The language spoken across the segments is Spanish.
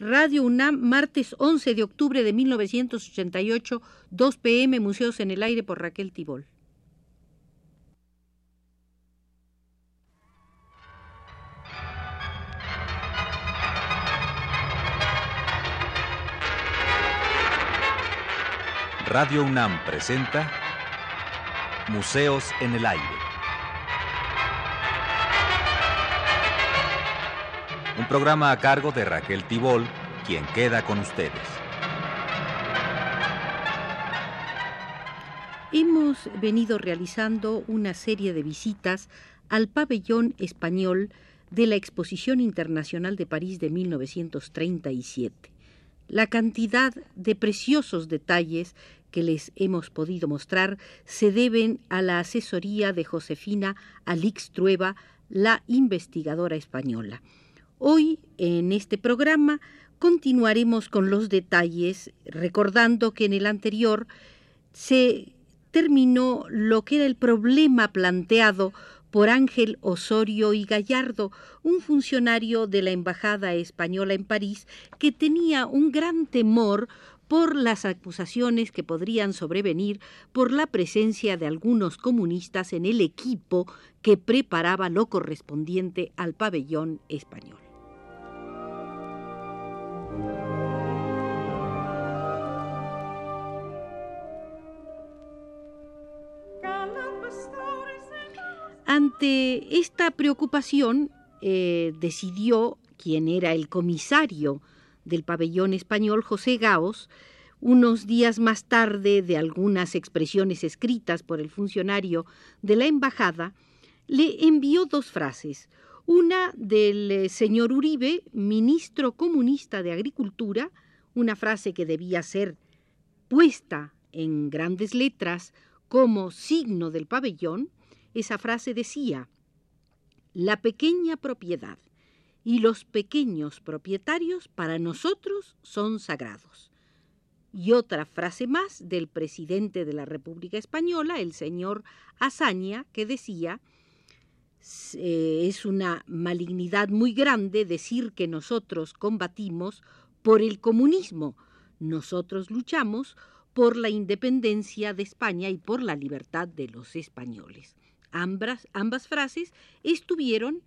Radio UNAM, martes 11 de octubre de 1988, 2 pm, Museos en el Aire por Raquel Tibol. Radio UNAM presenta Museos en el Aire. Programa a cargo de Raquel Tibol, quien queda con ustedes. Hemos venido realizando una serie de visitas al pabellón español de la Exposición Internacional de París de 1937. La cantidad de preciosos detalles que les hemos podido mostrar se deben a la asesoría de Josefina Alix Trueba, la investigadora española. Hoy, en este programa, continuaremos con los detalles, recordando que en el anterior se terminó lo que era el problema planteado por Ángel Osorio y Gallardo, un funcionario de la Embajada Española en París que tenía un gran temor por las acusaciones que podrían sobrevenir por la presencia de algunos comunistas en el equipo que preparaba lo correspondiente al pabellón español. Ante esta preocupación, eh, decidió quien era el comisario del pabellón español José Gaos, unos días más tarde de algunas expresiones escritas por el funcionario de la embajada, le envió dos frases, una del eh, señor Uribe, ministro comunista de Agricultura, una frase que debía ser puesta en grandes letras como signo del pabellón, esa frase decía, la pequeña propiedad y los pequeños propietarios para nosotros son sagrados. Y otra frase más del presidente de la República Española, el señor Azaña, que decía, eh, es una malignidad muy grande decir que nosotros combatimos por el comunismo, nosotros luchamos por la independencia de España y por la libertad de los españoles. Ambas, ambas frases estuvieron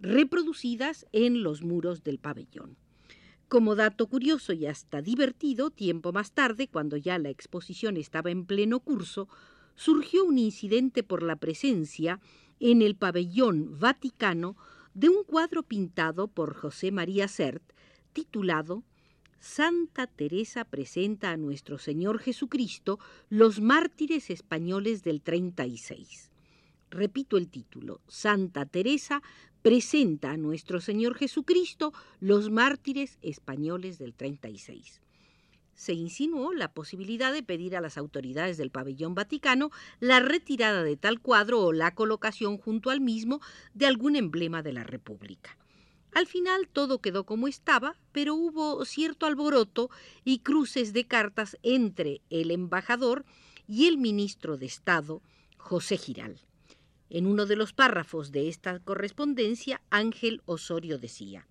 reproducidas en los muros del pabellón. Como dato curioso y hasta divertido, tiempo más tarde, cuando ya la exposición estaba en pleno curso, surgió un incidente por la presencia en el pabellón vaticano de un cuadro pintado por José María Sert titulado Santa Teresa presenta a nuestro Señor Jesucristo los mártires españoles del 36. Repito el título, Santa Teresa presenta a nuestro Señor Jesucristo los mártires españoles del 36. Se insinuó la posibilidad de pedir a las autoridades del pabellón vaticano la retirada de tal cuadro o la colocación junto al mismo de algún emblema de la República. Al final todo quedó como estaba, pero hubo cierto alboroto y cruces de cartas entre el embajador y el ministro de Estado, José Giral. En uno de los párrafos de esta correspondencia, Ángel Osorio decía,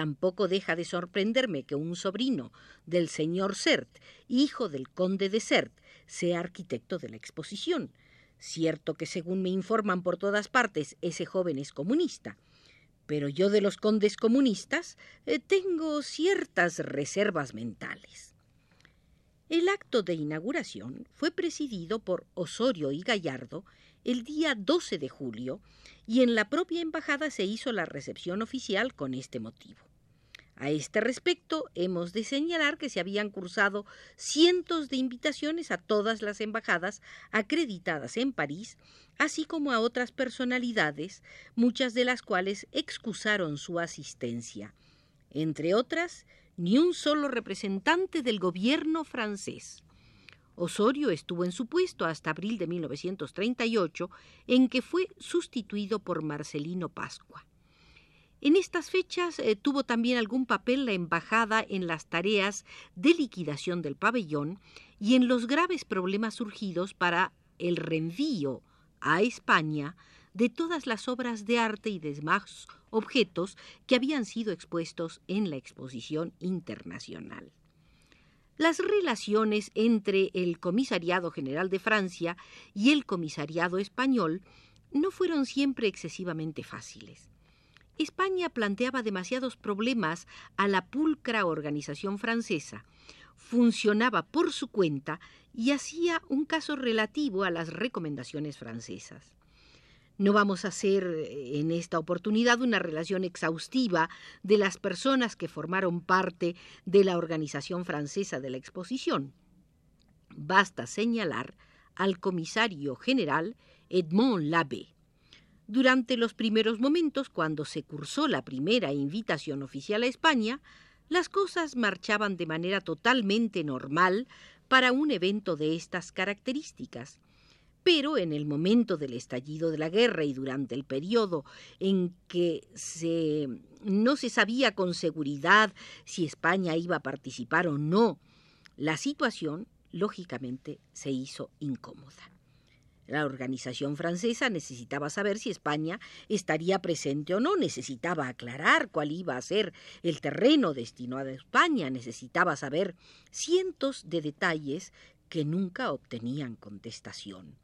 Tampoco deja de sorprenderme que un sobrino del señor Sert, hijo del conde de Sert, sea arquitecto de la exposición. Cierto que según me informan por todas partes, ese joven es comunista. Pero yo de los condes comunistas eh, tengo ciertas reservas mentales. El acto de inauguración fue presidido por Osorio y Gallardo el día 12 de julio y en la propia embajada se hizo la recepción oficial con este motivo. A este respecto, hemos de señalar que se habían cursado cientos de invitaciones a todas las embajadas acreditadas en París, así como a otras personalidades, muchas de las cuales excusaron su asistencia. Entre otras, ni un solo representante del gobierno francés. Osorio estuvo en su puesto hasta abril de 1938, en que fue sustituido por Marcelino Pascua. En estas fechas eh, tuvo también algún papel la embajada en las tareas de liquidación del pabellón y en los graves problemas surgidos para el reenvío a España de todas las obras de arte y demás objetos que habían sido expuestos en la exposición internacional. Las relaciones entre el Comisariado General de Francia y el Comisariado Español no fueron siempre excesivamente fáciles. España planteaba demasiados problemas a la pulcra organización francesa, funcionaba por su cuenta y hacía un caso relativo a las recomendaciones francesas. No vamos a hacer eh, en esta oportunidad una relación exhaustiva de las personas que formaron parte de la organización francesa de la exposición. Basta señalar al comisario general Edmond Labbé. Durante los primeros momentos, cuando se cursó la primera invitación oficial a España, las cosas marchaban de manera totalmente normal para un evento de estas características. Pero en el momento del estallido de la guerra y durante el periodo en que no se sabía con seguridad si España iba a participar o no, la situación, lógicamente, se hizo incómoda. La organización francesa necesitaba saber si España estaría presente o no, necesitaba aclarar cuál iba a ser el terreno destinado a España, necesitaba saber cientos de detalles que nunca obtenían contestación.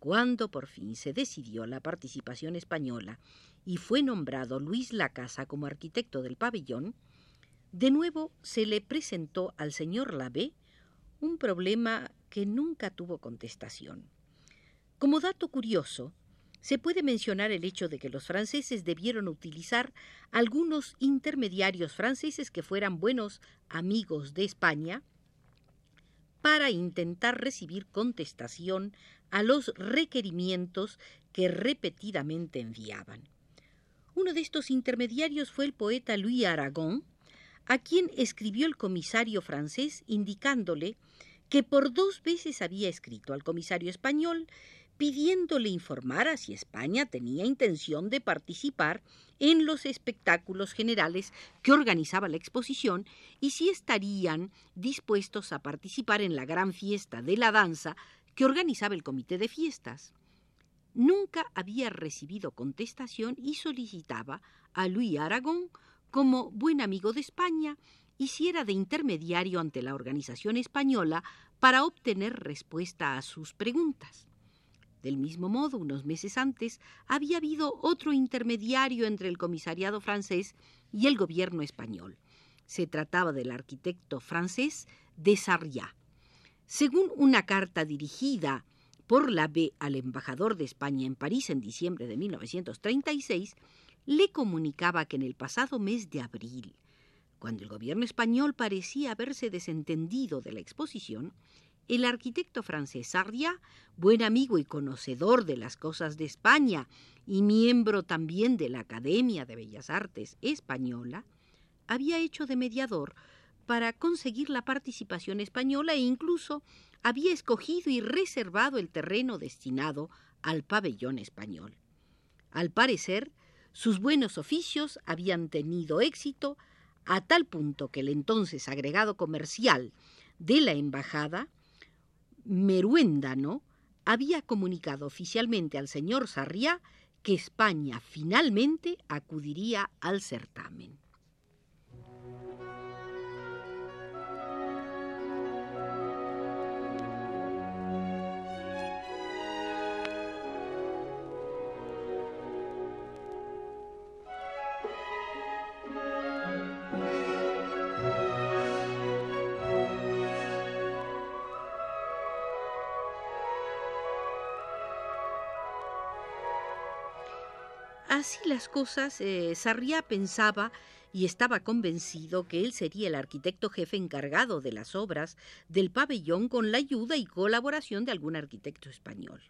Cuando por fin se decidió la participación española y fue nombrado Luis Lacasa como arquitecto del pabellón, de nuevo se le presentó al señor Lavé un problema que nunca tuvo contestación. Como dato curioso, se puede mencionar el hecho de que los franceses debieron utilizar algunos intermediarios franceses que fueran buenos amigos de España para intentar recibir contestación a los requerimientos que repetidamente enviaban. Uno de estos intermediarios fue el poeta Louis Aragon, a quien escribió el comisario francés indicándole que por dos veces había escrito al comisario español pidiéndole informara si España tenía intención de participar en los espectáculos generales que organizaba la exposición y si estarían dispuestos a participar en la gran fiesta de la danza que organizaba el comité de fiestas. Nunca había recibido contestación y solicitaba a Luis Aragón, como buen amigo de España, hiciera de intermediario ante la organización española para obtener respuesta a sus preguntas. Del mismo modo, unos meses antes, había habido otro intermediario entre el comisariado francés y el gobierno español. Se trataba del arquitecto francés de Sarriá. Según una carta dirigida por la B al embajador de España en París en diciembre de 1936, le comunicaba que en el pasado mes de abril, cuando el gobierno español parecía haberse desentendido de la exposición, el arquitecto francés Sardia, buen amigo y conocedor de las cosas de España y miembro también de la Academia de Bellas Artes Española, había hecho de mediador para conseguir la participación española e incluso había escogido y reservado el terreno destinado al pabellón español. Al parecer, sus buenos oficios habían tenido éxito a tal punto que el entonces agregado comercial de la embajada Meruéndano había comunicado oficialmente al señor Sarriá que España finalmente acudiría al certamen. Así las cosas, eh, Sarriá pensaba y estaba convencido que él sería el arquitecto jefe encargado de las obras del pabellón con la ayuda y colaboración de algún arquitecto español.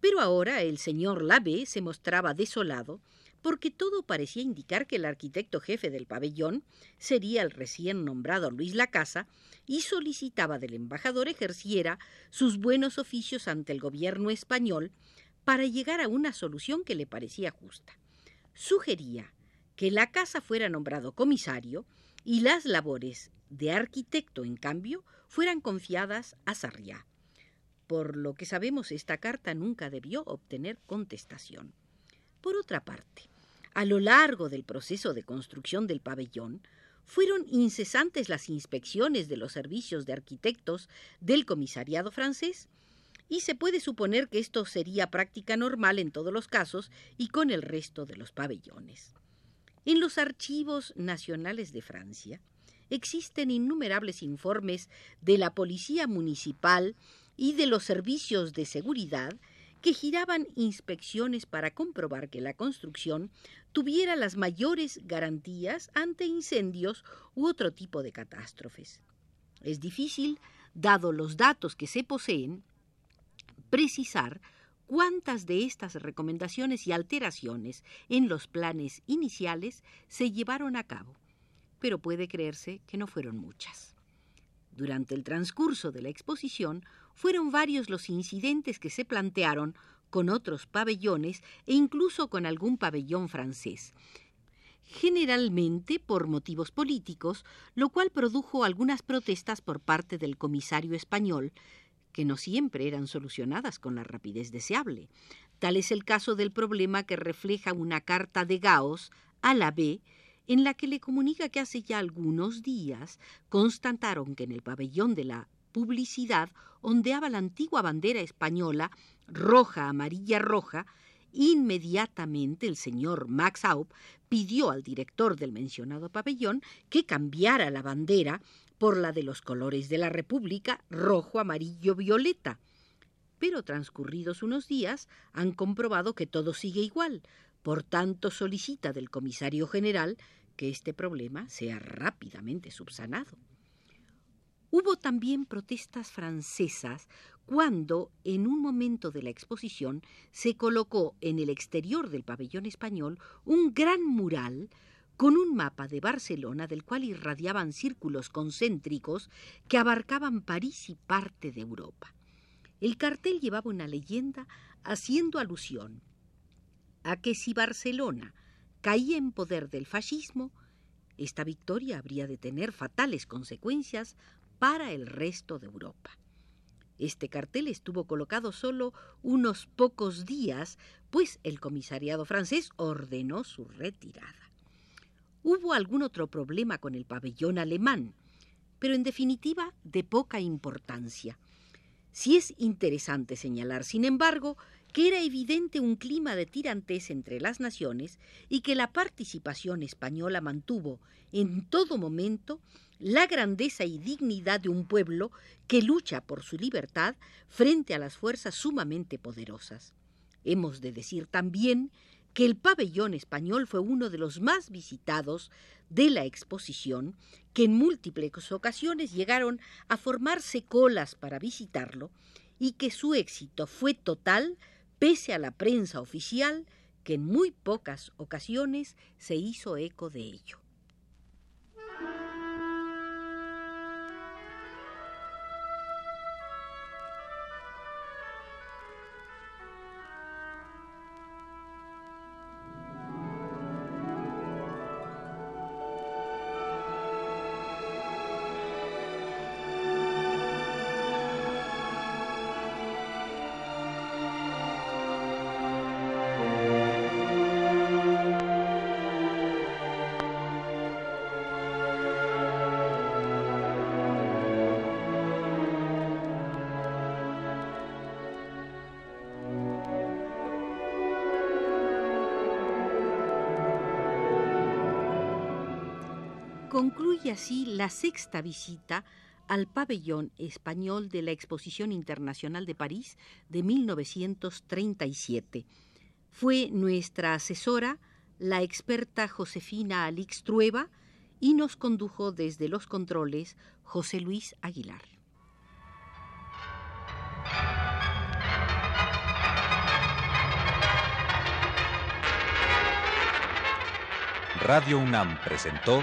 Pero ahora el señor Lavé se mostraba desolado porque todo parecía indicar que el arquitecto jefe del pabellón sería el recién nombrado Luis Lacasa y solicitaba del embajador ejerciera sus buenos oficios ante el gobierno español para llegar a una solución que le parecía justa. Sugería que la casa fuera nombrado comisario y las labores de arquitecto, en cambio, fueran confiadas a Sarriá. Por lo que sabemos, esta carta nunca debió obtener contestación. Por otra parte, a lo largo del proceso de construcción del pabellón, fueron incesantes las inspecciones de los servicios de arquitectos del comisariado francés, y se puede suponer que esto sería práctica normal en todos los casos y con el resto de los pabellones. En los archivos nacionales de Francia existen innumerables informes de la Policía Municipal y de los servicios de seguridad que giraban inspecciones para comprobar que la construcción tuviera las mayores garantías ante incendios u otro tipo de catástrofes. Es difícil, dado los datos que se poseen, precisar cuántas de estas recomendaciones y alteraciones en los planes iniciales se llevaron a cabo, pero puede creerse que no fueron muchas. Durante el transcurso de la exposición fueron varios los incidentes que se plantearon con otros pabellones e incluso con algún pabellón francés, generalmente por motivos políticos, lo cual produjo algunas protestas por parte del comisario español, que no siempre eran solucionadas con la rapidez deseable. Tal es el caso del problema que refleja una carta de Gauss a la B, en la que le comunica que hace ya algunos días constataron que en el pabellón de la publicidad ondeaba la antigua bandera española roja, amarilla, roja, inmediatamente el señor Max Aup pidió al director del mencionado pabellón que cambiara la bandera por la de los colores de la República, rojo, amarillo, violeta. Pero transcurridos unos días han comprobado que todo sigue igual, por tanto solicita del comisario general que este problema sea rápidamente subsanado. Hubo también protestas francesas cuando, en un momento de la exposición, se colocó en el exterior del pabellón español un gran mural con un mapa de Barcelona del cual irradiaban círculos concéntricos que abarcaban París y parte de Europa. El cartel llevaba una leyenda haciendo alusión a que si Barcelona caía en poder del fascismo, esta victoria habría de tener fatales consecuencias para el resto de Europa. Este cartel estuvo colocado solo unos pocos días, pues el comisariado francés ordenó su retirada. Hubo algún otro problema con el pabellón alemán, pero en definitiva de poca importancia. Sí es interesante señalar, sin embargo, que era evidente un clima de tirantes entre las naciones y que la participación española mantuvo en todo momento la grandeza y dignidad de un pueblo que lucha por su libertad frente a las fuerzas sumamente poderosas. Hemos de decir también que el pabellón español fue uno de los más visitados de la exposición, que en múltiples ocasiones llegaron a formarse colas para visitarlo, y que su éxito fue total pese a la prensa oficial, que en muy pocas ocasiones se hizo eco de ello. Concluye así la sexta visita al pabellón español de la Exposición Internacional de París de 1937. Fue nuestra asesora, la experta Josefina Alix Trueba, y nos condujo desde los controles José Luis Aguilar. Radio UNAM presentó